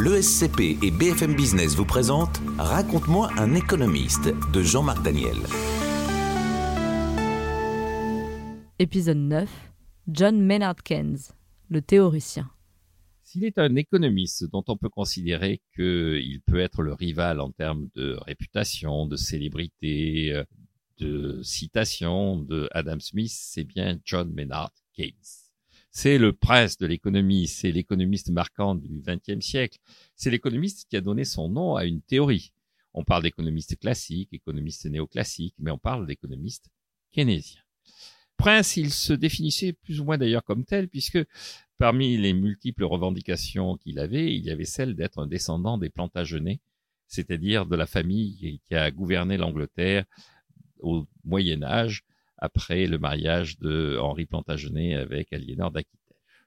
L'ESCP et BFM Business vous présentent Raconte-moi un économiste de Jean-Marc Daniel. Épisode 9 John Maynard Keynes, le théoricien. S'il est un économiste dont on peut considérer qu'il peut être le rival en termes de réputation, de célébrité, euh, de citation de Adam Smith, c'est bien John Maynard Keynes. C'est le prince de l'économie, c'est l'économiste marquant du XXe siècle, c'est l'économiste qui a donné son nom à une théorie. On parle d'économiste classique, économiste néoclassique, mais on parle d'économiste keynésien. Prince, il se définissait plus ou moins d'ailleurs comme tel, puisque parmi les multiples revendications qu'il avait, il y avait celle d'être un descendant des Plantagenets, c'est-à-dire de la famille qui a gouverné l'Angleterre au Moyen Âge, après le mariage de Henri Plantagenet avec Aliénor d'Aquitaine.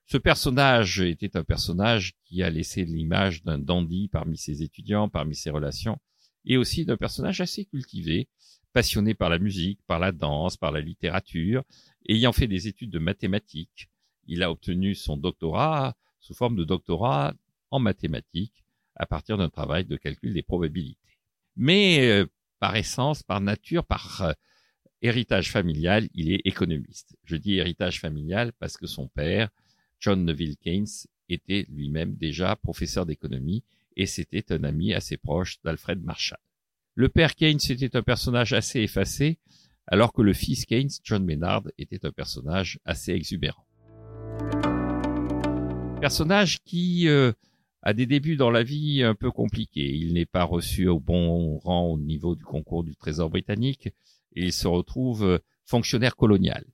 Ce personnage était un personnage qui a laissé l'image d'un dandy parmi ses étudiants, parmi ses relations, et aussi d'un personnage assez cultivé, passionné par la musique, par la danse, par la littérature, ayant fait des études de mathématiques. Il a obtenu son doctorat sous forme de doctorat en mathématiques à partir d'un travail de calcul des probabilités. Mais euh, par essence, par nature, par euh, héritage familial, il est économiste. Je dis héritage familial parce que son père, John Neville Keynes, était lui-même déjà professeur d'économie et c'était un ami assez proche d'Alfred Marshall. Le père Keynes était un personnage assez effacé, alors que le fils Keynes, John Maynard, était un personnage assez exubérant. Personnage qui euh, a des débuts dans la vie un peu compliqués. Il n'est pas reçu au bon rang au niveau du concours du Trésor britannique il se retrouve euh, fonctionnaire colonial.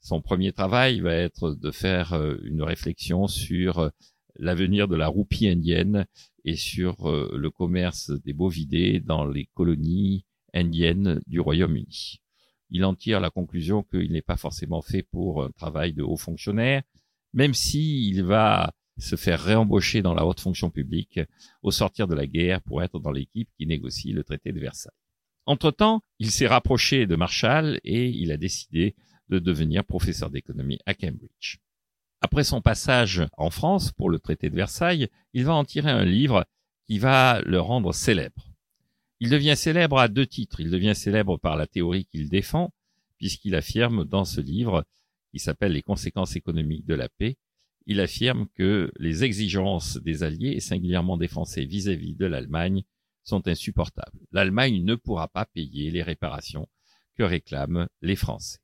Son premier travail va être de faire euh, une réflexion sur euh, l'avenir de la roupie indienne et sur le commerce des bovidés dans les colonies indiennes du Royaume-Uni. Il en tire la conclusion qu'il n'est pas forcément fait pour un travail de haut fonctionnaire, même si il va se faire réembaucher dans la haute fonction publique au sortir de la guerre pour être dans l'équipe qui négocie le traité de Versailles. Entre-temps, il s'est rapproché de Marshall et il a décidé de devenir professeur d'économie à Cambridge. Après son passage en France pour le traité de Versailles, il va en tirer un livre qui va le rendre célèbre. Il devient célèbre à deux titres. Il devient célèbre par la théorie qu'il défend, puisqu'il affirme dans ce livre, qui s'appelle Les conséquences économiques de la paix, il affirme que les exigences des Alliés, et singulièrement des vis-à-vis de l'Allemagne, sont insupportables. L'Allemagne ne pourra pas payer les réparations que réclament les Français.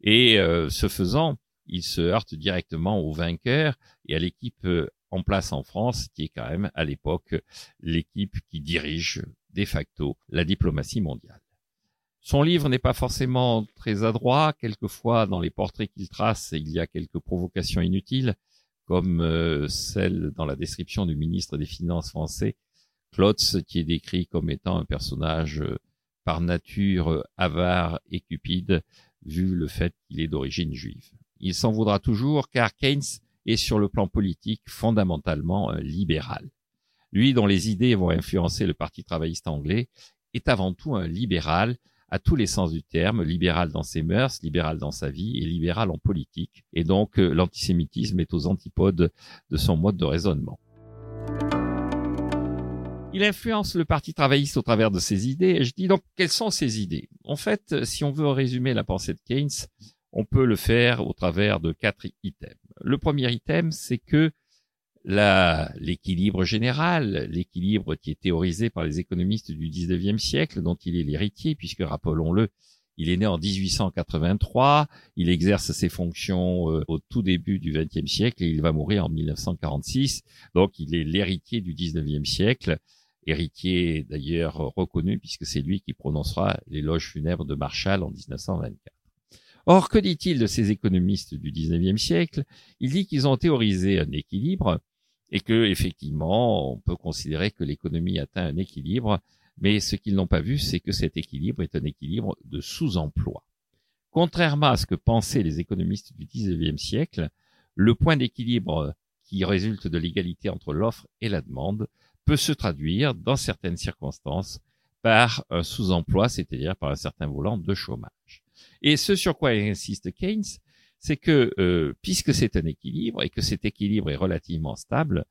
Et euh, ce faisant, il se heurte directement aux vainqueurs et à l'équipe euh, en place en France, qui est quand même à l'époque l'équipe qui dirige de facto la diplomatie mondiale. Son livre n'est pas forcément très adroit. Quelquefois, dans les portraits qu'il trace, il y a quelques provocations inutiles, comme euh, celle dans la description du ministre des Finances français, Klotz, qui est décrit comme étant un personnage euh, par nature euh, avare et cupide, vu le fait qu'il est d'origine juive. Il s'en voudra toujours car Keynes est sur le plan politique fondamentalement libéral. Lui, dont les idées vont influencer le Parti travailliste anglais, est avant tout un libéral, à tous les sens du terme, libéral dans ses mœurs, libéral dans sa vie et libéral en politique. Et donc euh, l'antisémitisme est aux antipodes de son mode de raisonnement. Il influence le Parti travailliste au travers de ses idées. Et je dis donc, quelles sont ces idées? En fait, si on veut résumer la pensée de Keynes, on peut le faire au travers de quatre items. Le premier item, c'est que l'équilibre général, l'équilibre qui est théorisé par les économistes du 19e siècle, dont il est l'héritier, puisque rappelons-le, il est né en 1883, il exerce ses fonctions euh, au tout début du 20e siècle et il va mourir en 1946. Donc il est l'héritier du 19e siècle, héritier d'ailleurs reconnu puisque c'est lui qui prononcera l'éloge funèbre de Marshall en 1924. Or, que dit-il de ces économistes du 19e siècle? Il dit qu'ils ont théorisé un équilibre et que effectivement, on peut considérer que l'économie atteint un équilibre, mais ce qu'ils n'ont pas vu, c'est que cet équilibre est un équilibre de sous-emploi. Contrairement à ce que pensaient les économistes du XIXe siècle, le point d'équilibre qui résulte de l'égalité entre l'offre et la demande peut se traduire, dans certaines circonstances, par un sous-emploi, c'est-à-dire par un certain volant de chômage. Et ce sur quoi insiste Keynes, c'est que euh, puisque c'est un équilibre et que cet équilibre est relativement stable,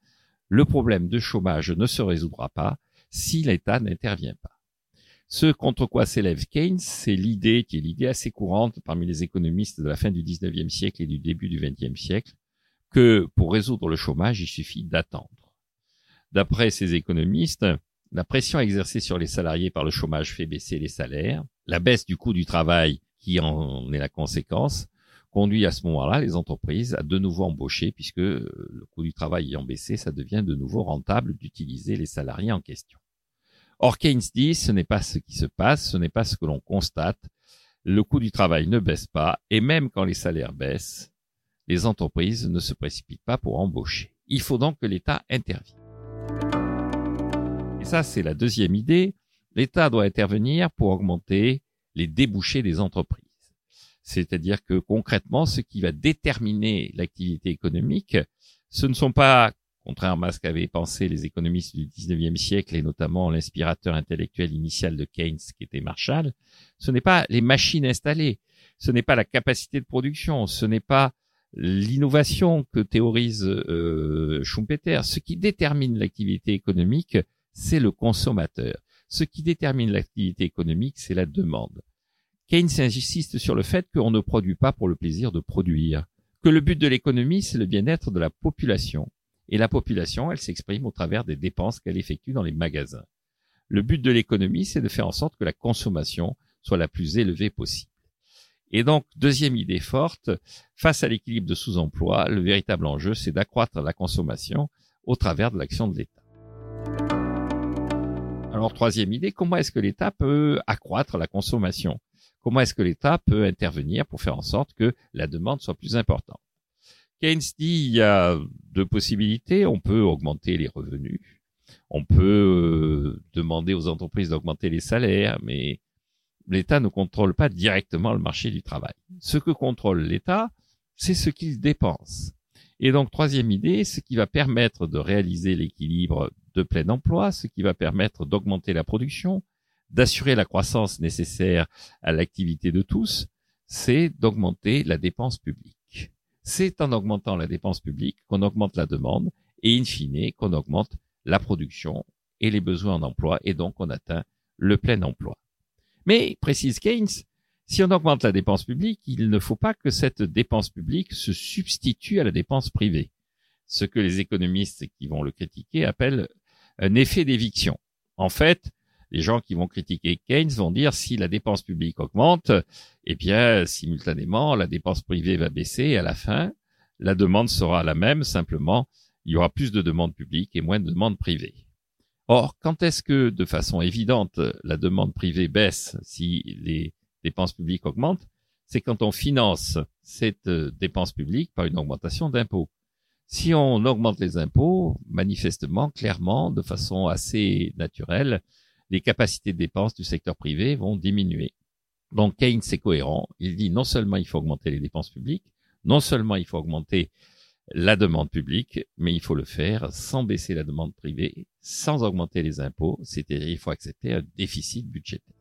le problème de chômage ne se résoudra pas si l'État n'intervient pas. Ce contre quoi s'élève Keynes, c'est l'idée qui est l'idée assez courante parmi les économistes de la fin du 19e siècle et du début du 20e siècle, que pour résoudre le chômage, il suffit d'attendre. D'après ces économistes, la pression exercée sur les salariés par le chômage fait baisser les salaires, la baisse du coût du travail qui en est la conséquence, conduit à ce moment-là les entreprises à de nouveau embaucher puisque le coût du travail ayant baissé, ça devient de nouveau rentable d'utiliser les salariés en question. Or, Keynes dit, ce n'est pas ce qui se passe, ce n'est pas ce que l'on constate. Le coût du travail ne baisse pas, et même quand les salaires baissent, les entreprises ne se précipitent pas pour embaucher. Il faut donc que l'État intervienne. Et ça, c'est la deuxième idée. L'État doit intervenir pour augmenter les débouchés des entreprises. C'est-à-dire que concrètement, ce qui va déterminer l'activité économique, ce ne sont pas contrairement à ce qu'avaient pensé les économistes du 19e siècle et notamment l'inspirateur intellectuel initial de Keynes qui était Marshall, ce n'est pas les machines installées, ce n'est pas la capacité de production, ce n'est pas l'innovation que théorise euh, Schumpeter. Ce qui détermine l'activité économique, c'est le consommateur. Ce qui détermine l'activité économique, c'est la demande. Keynes insiste sur le fait qu'on ne produit pas pour le plaisir de produire, que le but de l'économie, c'est le bien-être de la population, et la population, elle s'exprime au travers des dépenses qu'elle effectue dans les magasins. Le but de l'économie, c'est de faire en sorte que la consommation soit la plus élevée possible. Et donc, deuxième idée forte, face à l'équilibre de sous-emploi, le véritable enjeu, c'est d'accroître la consommation au travers de l'action de l'État. Alors, troisième idée, comment est-ce que l'État peut accroître la consommation? Comment est-ce que l'État peut intervenir pour faire en sorte que la demande soit plus importante? Keynes dit il y a deux possibilités. On peut augmenter les revenus. On peut euh, demander aux entreprises d'augmenter les salaires, mais l'État ne contrôle pas directement le marché du travail. Ce que contrôle l'État, c'est ce qu'il dépense. Et donc, troisième idée, ce qui va permettre de réaliser l'équilibre de plein emploi, ce qui va permettre d'augmenter la production, d'assurer la croissance nécessaire à l'activité de tous, c'est d'augmenter la dépense publique c'est en augmentant la dépense publique qu'on augmente la demande et in fine qu'on augmente la production et les besoins en emploi et donc on atteint le plein emploi. Mais, précise Keynes, si on augmente la dépense publique, il ne faut pas que cette dépense publique se substitue à la dépense privée. Ce que les économistes qui vont le critiquer appellent un effet d'éviction. En fait, les gens qui vont critiquer Keynes vont dire si la dépense publique augmente, eh bien, simultanément, la dépense privée va baisser et à la fin, la demande sera la même, simplement, il y aura plus de demandes publiques et moins de demandes privées. Or, quand est-ce que, de façon évidente, la demande privée baisse si les dépenses publiques augmentent? C'est quand on finance cette dépense publique par une augmentation d'impôts. Si on augmente les impôts, manifestement, clairement, de façon assez naturelle, les capacités de dépenses du secteur privé vont diminuer. Donc Keynes est cohérent. Il dit non seulement il faut augmenter les dépenses publiques, non seulement il faut augmenter la demande publique, mais il faut le faire sans baisser la demande privée, sans augmenter les impôts, c'est-à-dire il faut accepter un déficit budgétaire.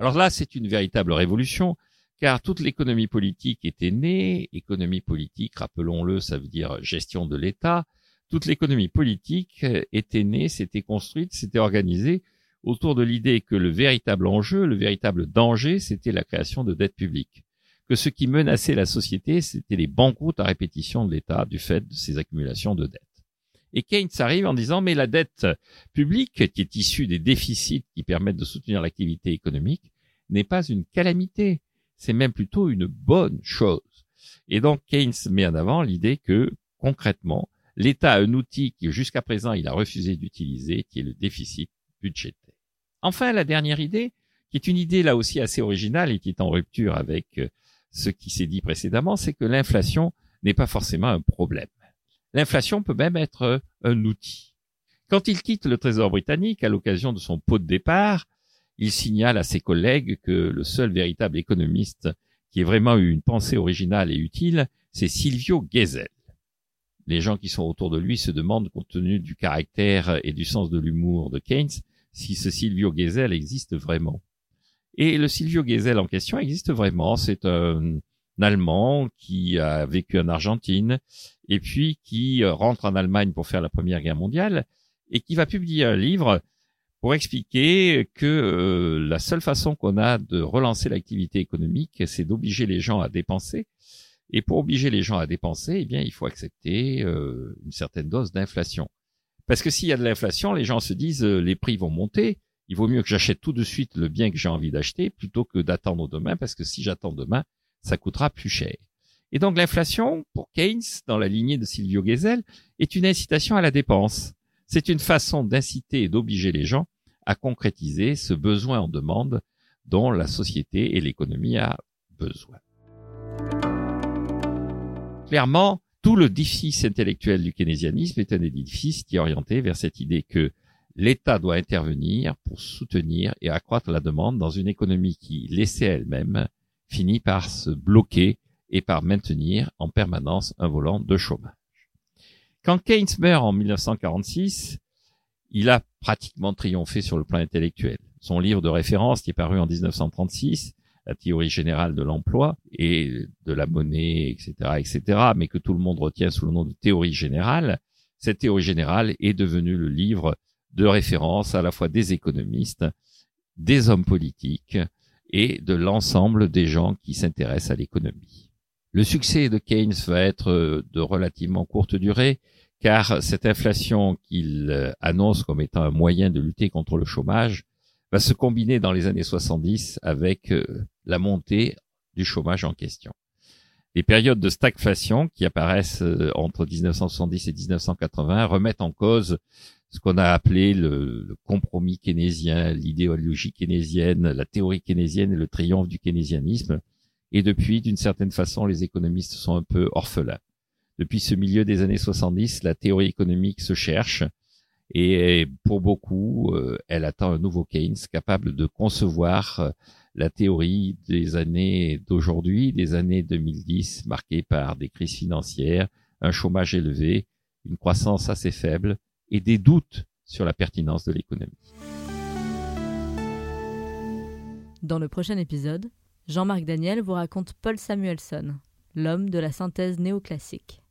Alors là, c'est une véritable révolution, car toute l'économie politique était née. Économie politique, rappelons-le, ça veut dire gestion de l'État toute l'économie politique était née, s'était construite, s'était organisée autour de l'idée que le véritable enjeu, le véritable danger, c'était la création de dettes publiques. Que ce qui menaçait la société, c'était les banqueroutes à répétition de l'État du fait de ces accumulations de dettes. Et Keynes arrive en disant, mais la dette publique, qui est issue des déficits qui permettent de soutenir l'activité économique, n'est pas une calamité. C'est même plutôt une bonne chose. Et donc Keynes met en avant l'idée que, concrètement, l'État a un outil qui jusqu'à présent il a refusé d'utiliser, qui est le déficit budgétaire. Enfin, la dernière idée, qui est une idée là aussi assez originale et qui est en rupture avec euh, ce qui s'est dit précédemment, c'est que l'inflation n'est pas forcément un problème. L'inflation peut même être un outil. Quand il quitte le Trésor britannique à l'occasion de son pot de départ, il signale à ses collègues que le seul véritable économiste qui ait vraiment eu une pensée originale et utile, c'est Silvio Gesell les gens qui sont autour de lui se demandent, compte tenu du caractère et du sens de l'humour de Keynes, si ce Silvio Gesell existe vraiment. Et le Silvio Gesell en question existe vraiment. C'est un Allemand qui a vécu en Argentine et puis qui euh, rentre en Allemagne pour faire la Première Guerre mondiale et qui va publier un livre pour expliquer que euh, la seule façon qu'on a de relancer l'activité économique, c'est d'obliger les gens à dépenser. Et pour obliger les gens à dépenser, eh bien, il faut accepter euh, une certaine dose d'inflation. Parce que s'il y a de l'inflation, les gens se disent les prix vont monter. Il vaut mieux que j'achète tout de suite le bien que j'ai envie d'acheter plutôt que d'attendre demain, parce que si j'attends demain, ça coûtera plus cher. Et donc l'inflation, pour Keynes, dans la lignée de Silvio Gesell, est une incitation à la dépense. C'est une façon d'inciter et d'obliger les gens à concrétiser ce besoin en demande dont la société et l'économie a besoin. Clairement, tout le déficit intellectuel du keynésianisme est un édifice qui est orienté vers cette idée que l'État doit intervenir pour soutenir et accroître la demande dans une économie qui, laissée elle-même, finit par se bloquer et par maintenir en permanence un volant de chômage. Quand Keynes meurt en 1946, il a pratiquement triomphé sur le plan intellectuel. Son livre de référence, qui est paru en 1936, la théorie générale de l'emploi et de la monnaie, etc., etc., mais que tout le monde retient sous le nom de théorie générale, cette théorie générale est devenue le livre de référence à la fois des économistes, des hommes politiques et de l'ensemble des gens qui s'intéressent à l'économie. Le succès de Keynes va être euh, de relativement courte durée, car cette inflation qu'il euh, annonce comme étant un moyen de lutter contre le chômage va se combiner dans les années 70 avec euh, la montée du chômage en question. Les périodes de stagflation qui apparaissent entre 1970 et 1980 remettent en cause ce qu'on a appelé le, compromis keynésien, l'idéologie keynésienne, la théorie keynésienne et le triomphe du keynésianisme, et depuis, d'une certaine façon, les économistes sont un peu orphelins. Depuis ce milieu des années 70, la théorie économique se cherche et pour beaucoup, euh, elle attend un nouveau Keynes capable de concevoir euh, la théorie des années d'aujourd'hui, des années 2010, marquées par des crises financières, un chômage élevé, une croissance assez faible et des doutes sur la pertinence de l'économie. Dans le prochain épisode, Jean-Marc Daniel vous raconte Paul Samuelson, l'homme de la synthèse néoclassique.